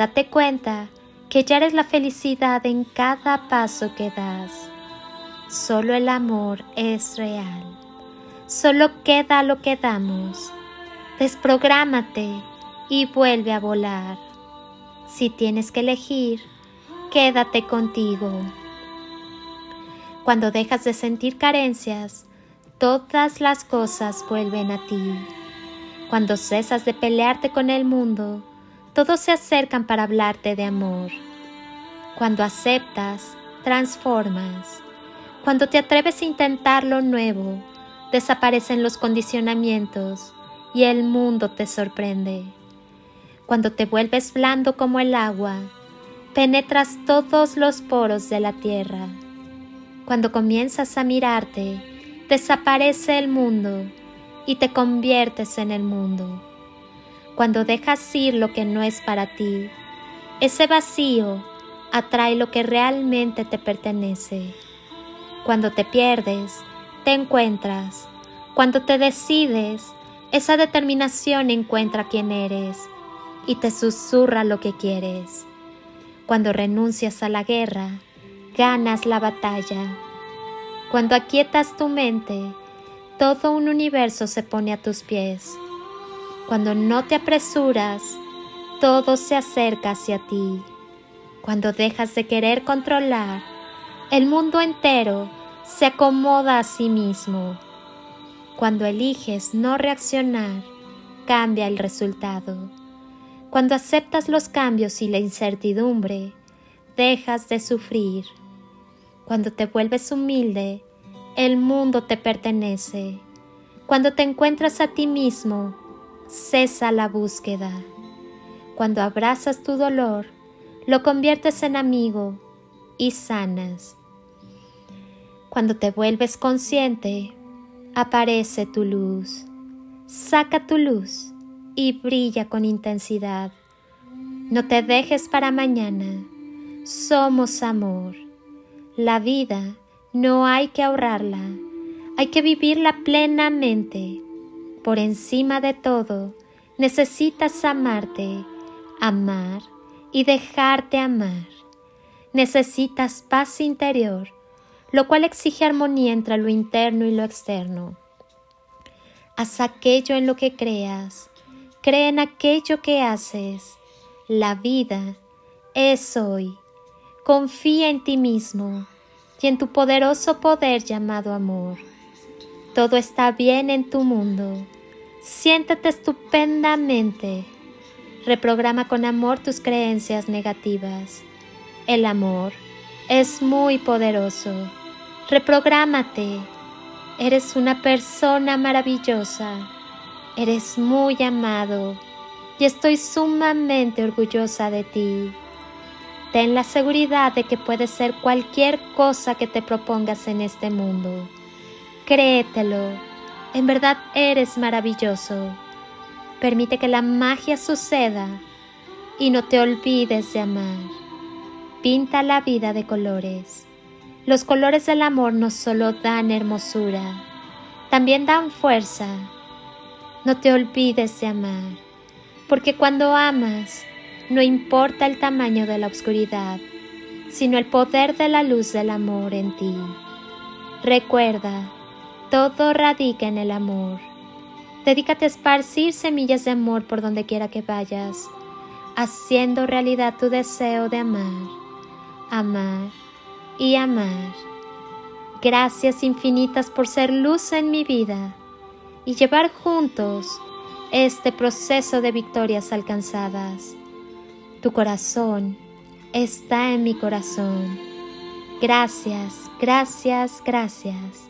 Date cuenta que ya eres la felicidad en cada paso que das. Solo el amor es real. Solo queda lo que damos. Desprográmate y vuelve a volar. Si tienes que elegir, quédate contigo. Cuando dejas de sentir carencias, todas las cosas vuelven a ti. Cuando cesas de pelearte con el mundo, todos se acercan para hablarte de amor. Cuando aceptas, transformas. Cuando te atreves a intentar lo nuevo, desaparecen los condicionamientos y el mundo te sorprende. Cuando te vuelves blando como el agua, penetras todos los poros de la tierra. Cuando comienzas a mirarte, desaparece el mundo y te conviertes en el mundo cuando dejas ir lo que no es para ti, ese vacío atrae lo que realmente te pertenece. Cuando te pierdes, te encuentras. Cuando te decides, esa determinación encuentra quién eres y te susurra lo que quieres. Cuando renuncias a la guerra, ganas la batalla. Cuando aquietas tu mente, todo un universo se pone a tus pies. Cuando no te apresuras, todo se acerca hacia ti. Cuando dejas de querer controlar, el mundo entero se acomoda a sí mismo. Cuando eliges no reaccionar, cambia el resultado. Cuando aceptas los cambios y la incertidumbre, dejas de sufrir. Cuando te vuelves humilde, el mundo te pertenece. Cuando te encuentras a ti mismo, cesa la búsqueda. Cuando abrazas tu dolor, lo conviertes en amigo y sanas. Cuando te vuelves consciente, aparece tu luz. Saca tu luz y brilla con intensidad. No te dejes para mañana. Somos amor. La vida no hay que ahorrarla, hay que vivirla plenamente por encima de todo, necesitas amarte, amar y dejarte amar. Necesitas paz interior, lo cual exige armonía entre lo interno y lo externo. Haz aquello en lo que creas, cree en aquello que haces. La vida es hoy. Confía en ti mismo y en tu poderoso poder llamado amor. Todo está bien en tu mundo. Siéntete estupendamente. Reprograma con amor tus creencias negativas. El amor es muy poderoso. Reprográmate. Eres una persona maravillosa. Eres muy amado y estoy sumamente orgullosa de ti. Ten la seguridad de que puedes ser cualquier cosa que te propongas en este mundo. Créetelo, en verdad eres maravilloso. Permite que la magia suceda y no te olvides de amar. Pinta la vida de colores. Los colores del amor no solo dan hermosura, también dan fuerza. No te olvides de amar, porque cuando amas, no importa el tamaño de la oscuridad, sino el poder de la luz del amor en ti. Recuerda, todo radica en el amor. Dedícate a esparcir semillas de amor por donde quiera que vayas, haciendo realidad tu deseo de amar, amar y amar. Gracias infinitas por ser luz en mi vida y llevar juntos este proceso de victorias alcanzadas. Tu corazón está en mi corazón. Gracias, gracias, gracias.